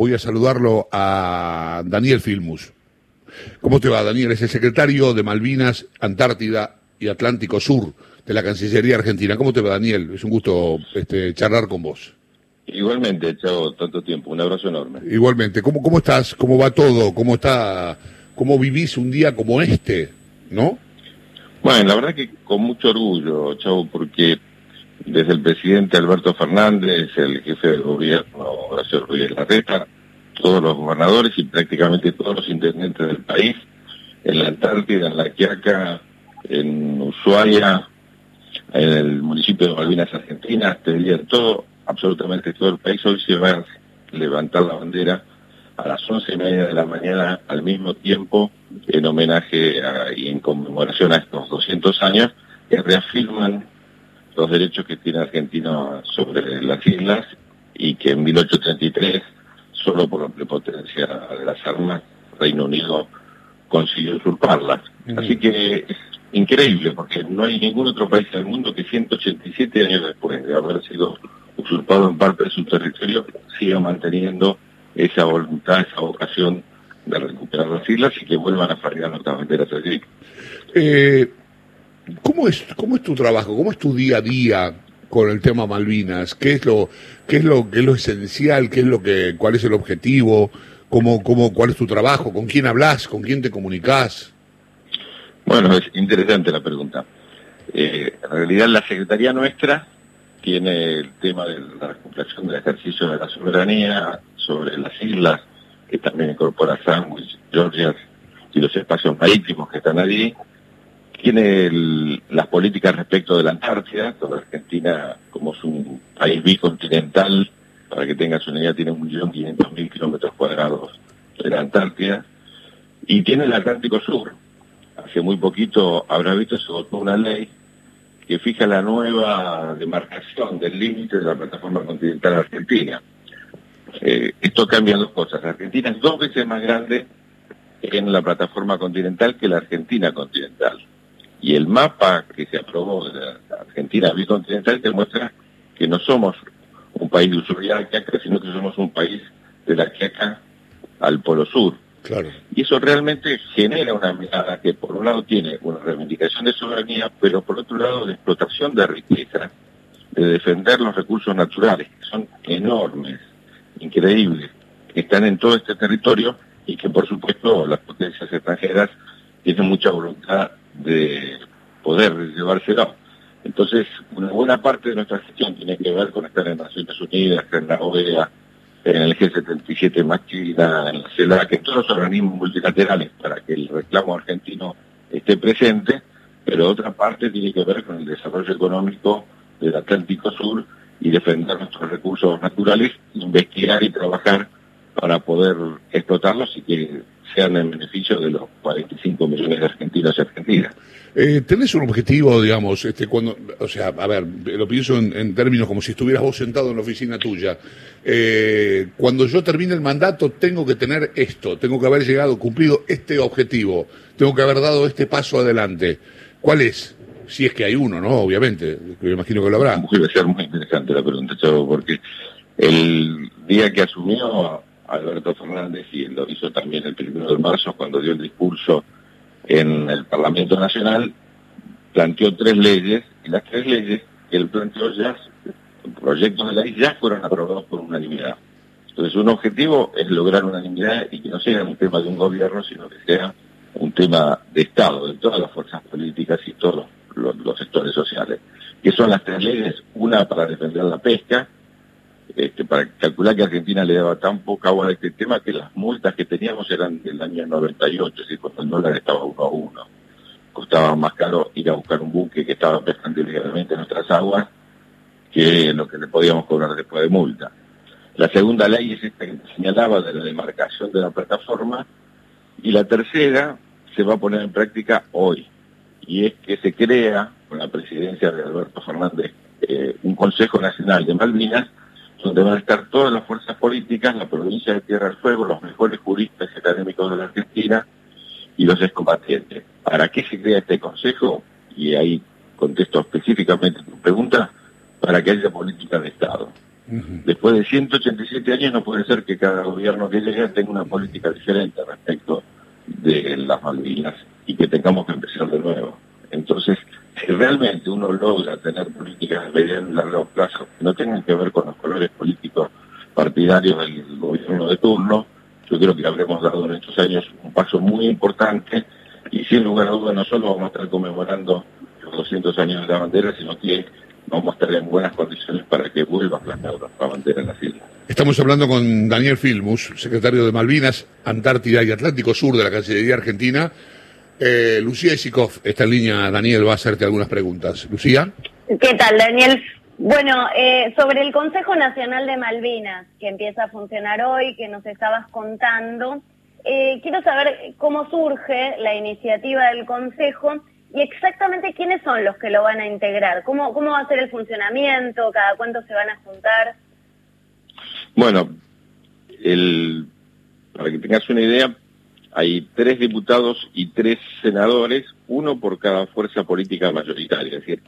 voy a saludarlo a Daniel Filmus. ¿Cómo te va, Daniel? Es el secretario de Malvinas, Antártida y Atlántico Sur de la Cancillería Argentina. ¿Cómo te va, Daniel? Es un gusto este, charlar con vos. Igualmente, chao, tanto tiempo. Un abrazo enorme. Igualmente. ¿Cómo, cómo estás? ¿Cómo va todo? ¿Cómo está? ¿Cómo vivís un día como este? ¿No? Bueno, la verdad que con mucho orgullo, chavo, porque desde el presidente Alberto Fernández, el jefe del gobierno, Horacio Ruiz Larreta, todos los gobernadores y prácticamente todos los intendentes del país, en la Antártida, en la Quiaca, en Ushuaia, en el municipio de Malvinas Argentinas, te diría todo, absolutamente todo el país, hoy se va a levantar la bandera a las once y media de la mañana al mismo tiempo en homenaje y en conmemoración a estos 200 años que reafirman los derechos que tiene Argentina sobre las islas y que en 1833, solo por la prepotencia de las armas, Reino Unido consiguió usurparlas. Así que es increíble, porque no hay ningún otro país del mundo que 187 años después de haber sido usurpado en parte de su territorio, siga manteniendo esa voluntad, esa vocación de recuperar las islas y que vuelvan a fabricar nuestras banderas allí. Eh, ¿Cómo es, cómo es tu trabajo? ¿Cómo es tu día a día con el tema Malvinas? ¿Qué es lo, qué es lo, qué es lo esencial? ¿Qué es lo que, cuál es el objetivo? ¿Cómo, cómo, cuál es tu trabajo? ¿Con quién hablas? ¿Con quién te comunicas? Bueno, es interesante la pregunta. Eh, en realidad la Secretaría nuestra tiene el tema de la recuperación del ejercicio de la soberanía sobre las islas, que también incorpora Sandwich, Georgia y los espacios marítimos que están allí, tiene las políticas respecto de la Antártida, toda Argentina, como es un país bicontinental, para que tengas una idea, tiene un millón quinientos mil kilómetros cuadrados de la Antártida, y tiene el Atlántico Sur. Hace muy poquito habrá visto, se votó una ley que fija la nueva demarcación del límite de la plataforma continental argentina. Eh, esto cambia dos cosas. Argentina es dos veces más grande en la plataforma continental que la Argentina continental. Y el mapa que se aprobó de la Argentina bicontinental demuestra que no somos un país de Ushuaia a Quiaca, sino que somos un país de la Quiaca al Polo Sur. Claro. Y eso realmente genera una mirada que por un lado tiene una reivindicación de soberanía, pero por otro lado de explotación de riqueza, de defender los recursos naturales, que son enormes, increíbles, que están en todo este territorio y que por supuesto las potencias extranjeras tienen mucha voluntad de poder llevárselo. Entonces, una buena parte de nuestra gestión tiene que ver con estar en Naciones Unidas, en la OEA, en el G77 más China, en la CELAC, en todos los organismos multilaterales para que el reclamo argentino esté presente, pero otra parte tiene que ver con el desarrollo económico del Atlántico Sur y defender nuestros recursos naturales, investigar y trabajar para poder explotarlos y que sean en beneficio de los 45 millones de argentinos y argentinas. Eh, ¿Tenés un objetivo, digamos, este, cuando, o sea, a ver, lo pienso en, términos como si estuvieras vos sentado en la oficina tuya. Eh, cuando yo termine el mandato, tengo que tener esto, tengo que haber llegado, cumplido este objetivo, tengo que haber dado este paso adelante. ¿Cuál es? Si es que hay uno, ¿no? Obviamente, me imagino que lo habrá. Va a ser muy interesante la pregunta, Chavo, porque el día que asumió Alberto Fernández y lo hizo también el primero de marzo cuando dio el discurso en el Parlamento Nacional, planteó tres leyes y las tres leyes que él planteó ya, proyectos de ley ya fueron aprobados por unanimidad. Entonces un objetivo es lograr unanimidad y que no sea un tema de un gobierno, sino que sea un tema de Estado, de todas las fuerzas políticas y todos los sectores sociales. Que son las tres leyes, una para defender la pesca, este, para calcular que Argentina le daba tan poca agua a este tema que las multas que teníamos eran del año 98, es decir, cuando el dólar estaba uno a uno. Costaba más caro ir a buscar un buque que estaba pescando ilegalmente en nuestras aguas que lo que le podíamos cobrar después de multa. La segunda ley es esta que señalaba de la demarcación de la plataforma y la tercera se va a poner en práctica hoy y es que se crea con la presidencia de Alberto Fernández eh, un Consejo Nacional de Malvinas donde van a estar todas las fuerzas políticas, la provincia de Tierra del Fuego, los mejores juristas académicos de la Argentina y los excombatientes. ¿Para qué se crea este consejo? Y ahí contesto específicamente tu pregunta, para que haya política de Estado. Después de 187 años no puede ser que cada gobierno que llegue tenga una política diferente respecto de las Malvinas y que tengamos que empezar de nuevo. Entonces, si realmente uno logra tener políticas de mediano y largo plazo que no tengan que ver con los colores políticos partidarios del gobierno de turno, yo creo que habremos dado en estos años un paso muy importante y sin lugar a dudas no solo vamos a estar conmemorando los 200 años de la bandera, sino que vamos a estar en buenas condiciones para que vuelva a plantar la bandera en las islas. Estamos hablando con Daniel Filmus, secretario de Malvinas, Antártida y Atlántico Sur de la Cancillería Argentina. Eh, Lucía Isikov está en línea. Daniel va a hacerte algunas preguntas. Lucía. ¿Qué tal, Daniel? Bueno, eh, sobre el Consejo Nacional de Malvinas, que empieza a funcionar hoy, que nos estabas contando, eh, quiero saber cómo surge la iniciativa del Consejo y exactamente quiénes son los que lo van a integrar. ¿Cómo, cómo va a ser el funcionamiento? ¿Cada cuánto se van a juntar? Bueno, el, para que tengas una idea, hay tres diputados y tres senadores, uno por cada fuerza política mayoritaria. Es decir,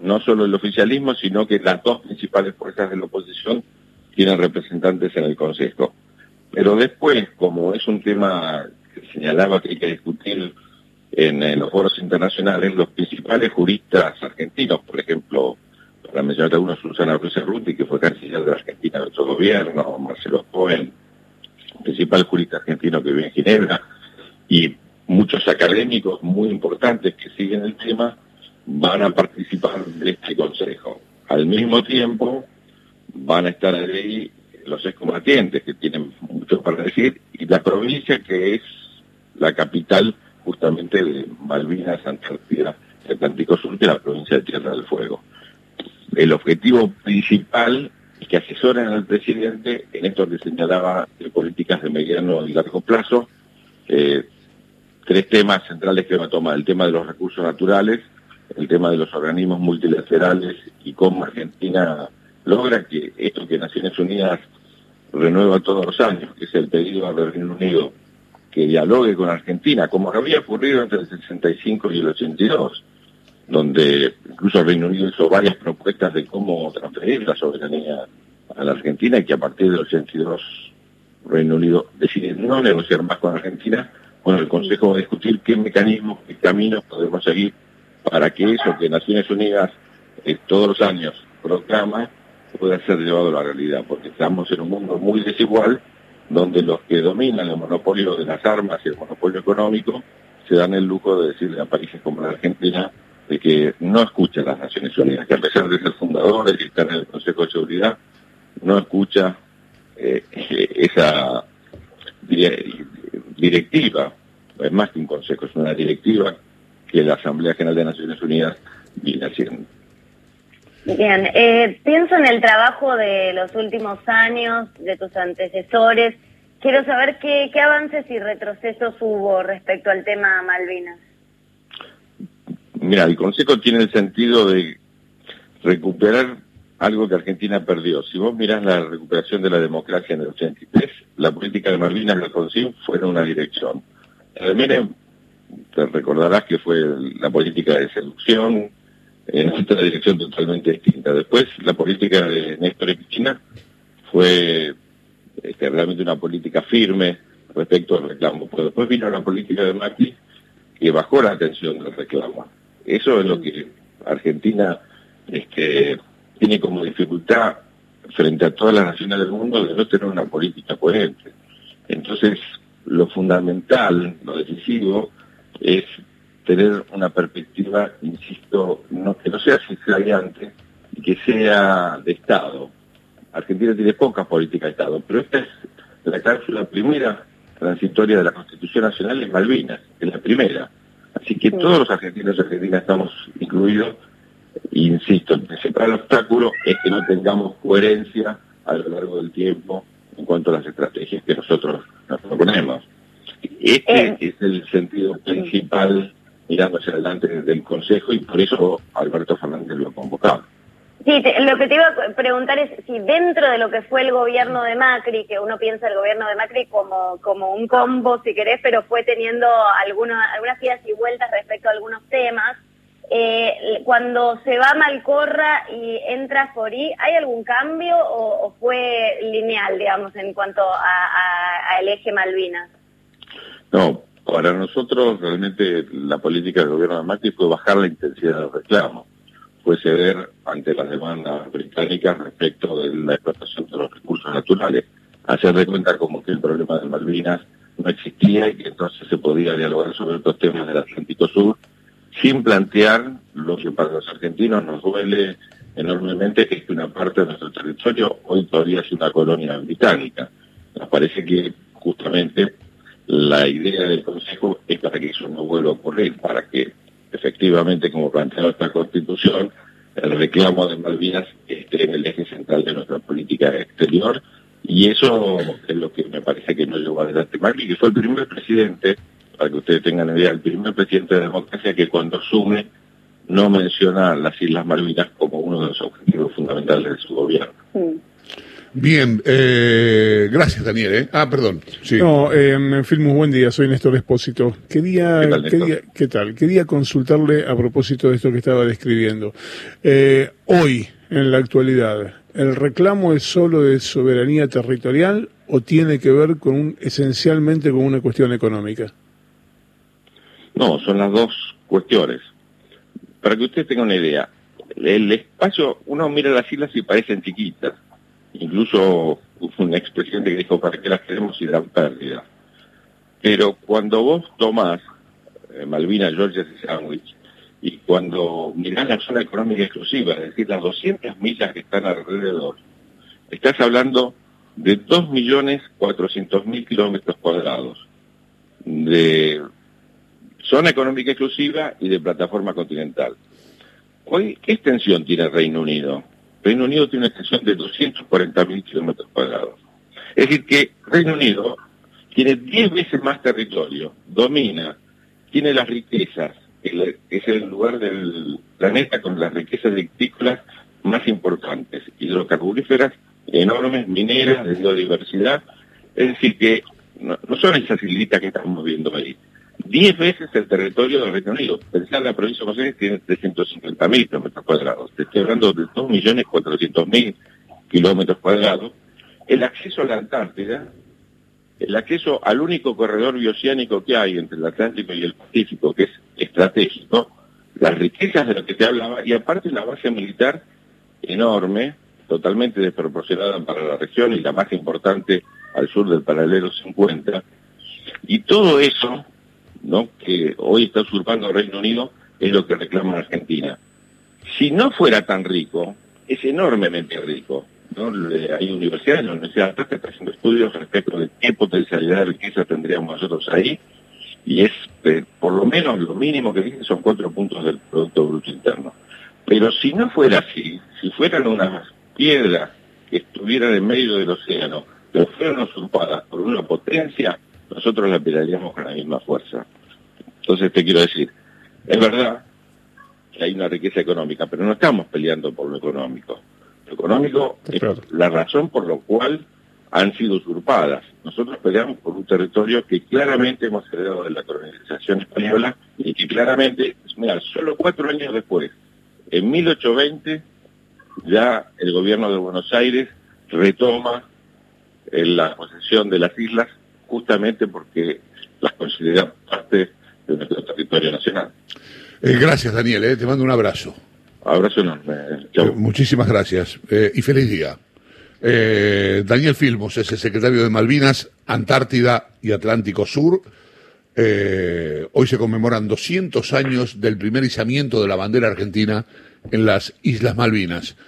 no solo el oficialismo, sino que las dos principales fuerzas de la oposición tienen representantes en el Consejo. Pero después, como es un tema que señalaba que hay que discutir en, los foros internacionales, los principales juristas argentinos, por ejemplo, para mencionar algunos, Susana Ruiz Ruti, que fue canciller de Argentina de otro gobierno, Marcelo Cohen, principal jurista argentino que vive en Ginebra, y muchos académicos muy importantes que siguen el tema, van a participar de este consejo. Al mismo tiempo, van a estar ahí los excombatientes, que tienen mucho para decir, y la provincia que es la capital justamente de Malvinas, Antártida, Atlántico Sur, de la provincia de Tierra del Fuego. El objetivo principal que asesoren al presidente en esto que señalaba de políticas de mediano y largo plazo, eh, tres temas centrales que va a tomar, el tema de los recursos naturales, el tema de los organismos multilaterales y cómo Argentina logra que esto que Naciones Unidas renueva todos los años, que es el pedido al Reino Unido que dialogue con Argentina, como había ocurrido entre el 65 y el 82, donde incluso el Reino Unido hizo varias propuestas de cómo transferir la soberanía a la Argentina y que a partir del 82 Reino Unido decide no negociar más con Argentina, bueno, el Consejo va a discutir qué mecanismos, qué caminos podemos seguir para que eso que Naciones Unidas eh, todos los años proclama pueda ser llevado a la realidad, porque estamos en un mundo muy desigual donde los que dominan el monopolio de las armas y el monopolio económico se dan el lujo de decirle a países como la Argentina de que no escucha las Naciones Unidas, que a pesar de ser fundadores y estar en el Consejo de Seguridad, no escucha eh, esa directiva, es más que un consejo, es una directiva que la Asamblea General de Naciones Unidas viene haciendo. Bien, eh, pienso en el trabajo de los últimos años, de tus antecesores. Quiero saber qué, qué avances y retrocesos hubo respecto al tema Malvinas. Mira, el Consejo tiene el sentido de recuperar algo que Argentina perdió. Si vos mirás la recuperación de la democracia en el 83, la política de Malvinas y Alfonsín fue en una dirección. Miren, te recordarás que fue la política de seducción, en otra dirección totalmente distinta. Después, la política de Néstor y fue este, realmente una política firme respecto al reclamo. Pero después vino la política de Macri que bajó la atención del reclamo. Eso es lo que Argentina este, tiene como dificultad frente a todas las naciones del mundo de no tener una política coherente. Entonces, lo fundamental, lo decisivo, es tener una perspectiva, insisto, que no sea antes y que sea de Estado. Argentina tiene poca política de Estado, pero esta es la cláusula primera transitoria de la Constitución Nacional en Malvinas, es la primera. Así que todos los argentinos y argentinas estamos incluidos, insisto, el principal obstáculo es que no tengamos coherencia a lo largo del tiempo en cuanto a las estrategias que nosotros nos proponemos. Este eh. es el sentido principal mirando hacia adelante del Consejo y por eso Alberto Fernández lo ha convocado. Sí, lo que te iba a preguntar es si dentro de lo que fue el gobierno de Macri, que uno piensa el gobierno de Macri como, como un combo, si querés, pero fue teniendo algunas algunas idas y vueltas respecto a algunos temas, Eh, cuando se va Malcorra y entra Forí, ¿hay algún cambio o, fue lineal, digamos, en cuanto al eje Malvinas? No, para nosotros realmente la política del gobierno de Macri fue bajar la intensidad de los reclamos, fue ceder ante las demandas británicas respecto de la explotación de los recursos naturales, hacer de cuenta como que el problema de Malvinas no existía y que entonces se podía dialogar sobre otros temas del Atlántico Sur sin plantear lo que para los argentinos nos duele enormemente, que es que una parte de nuestro territorio hoy todavía es una colonia británica. Nos parece que justamente la idea del Consejo es para que eso no vuelva a ocurrir, para que efectivamente, como plantea esta Constitución, el reclamo de Malvinas esté en el eje central de nuestra política exterior y eso es lo que me parece que no llevó adelante Macri, que fue el primer presidente para que ustedes tengan idea, el primer presidente de democracia que cuando asume no menciona las Islas Malvinas como uno de los objetivos fundamentales de su gobierno. Bien, eh, gracias Daniel. ¿eh? Ah, perdón. Sí. No, eh, Filmus, buen día, soy Néstor Espósito. Quería, ¿Qué tal, quería, ¿qué tal? Quería consultarle a propósito de esto que estaba describiendo. Eh, hoy, en la actualidad, ¿el reclamo es solo de soberanía territorial o tiene que ver con un, esencialmente con una cuestión económica? No, son las dos cuestiones. Para que usted tenga una idea, el espacio, uno mira las islas y parecen chiquitas. Incluso hubo un expresidente que dijo, ¿para qué las queremos si dan pérdida? Pero cuando vos tomás eh, Malvinas, Georgia y Sandwich, y cuando mirás la zona económica exclusiva, es decir, las 200 millas que están alrededor, estás hablando de 2.400.000 kilómetros cuadrados de zona económica exclusiva y de plataforma continental. Hoy, ¿qué extensión tiene el Reino Unido? Reino Unido tiene una extensión de 240.000 kilómetros cuadrados. Es decir, que Reino Unido tiene 10 veces más territorio, domina, tiene las riquezas, es el lugar del planeta con las riquezas agrícolas más importantes, hidrocarburíferas enormes, mineras, de biodiversidad. Es decir, que no, son esas islitas que estamos viendo ahí. 10 veces el territorio del Reino Unido. Pensar la provincia de Buenos Aires tiene 350.000 kilómetros cuadrados. Te estoy hablando de 2.400.000 kilómetros cuadrados. El acceso a la Antártida, el acceso al único corredor bioceánico que hay entre el Atlántico y el Pacífico, que es estratégico, las riquezas de lo que te hablaba, y aparte una base militar enorme, totalmente desproporcionada para la región y la más importante al sur del paralelo 50. Y todo eso que hoy está usurpando el Reino Unido, es lo que reclama Argentina. Si no fuera tan rico, es enormemente rico. Hay universidades, la Universidad de está haciendo estudios respecto de qué potencialidad de riqueza tendríamos nosotros ahí, y es eh, por lo menos lo mínimo que dice son cuatro puntos del Producto Bruto Interno. Pero si no fuera así, si fueran unas piedras que estuvieran en medio del océano, pero fueran usurpadas por una potencia, nosotros la pelearíamos con la misma fuerza. Entonces te quiero decir, es verdad que hay una riqueza económica, pero no estamos peleando por lo económico. Lo económico es la razón por la cual han sido usurpadas. Nosotros peleamos por un territorio que claramente hemos heredado de la colonización española y que claramente, mira, solo cuatro años después, en 1820, ya el gobierno de Buenos Aires retoma la posesión de las islas justamente porque las considera parte de nuestro territorio nacional. Eh, gracias, Daniel. Eh, te mando un abrazo. Abrazo enorme. Eh, muchísimas gracias y feliz día. Daniel Filmos es el secretario de Malvinas, Antártida y Atlántico Sur. hoy se conmemoran 200 años del primer izamiento de la bandera argentina en las Islas Malvinas.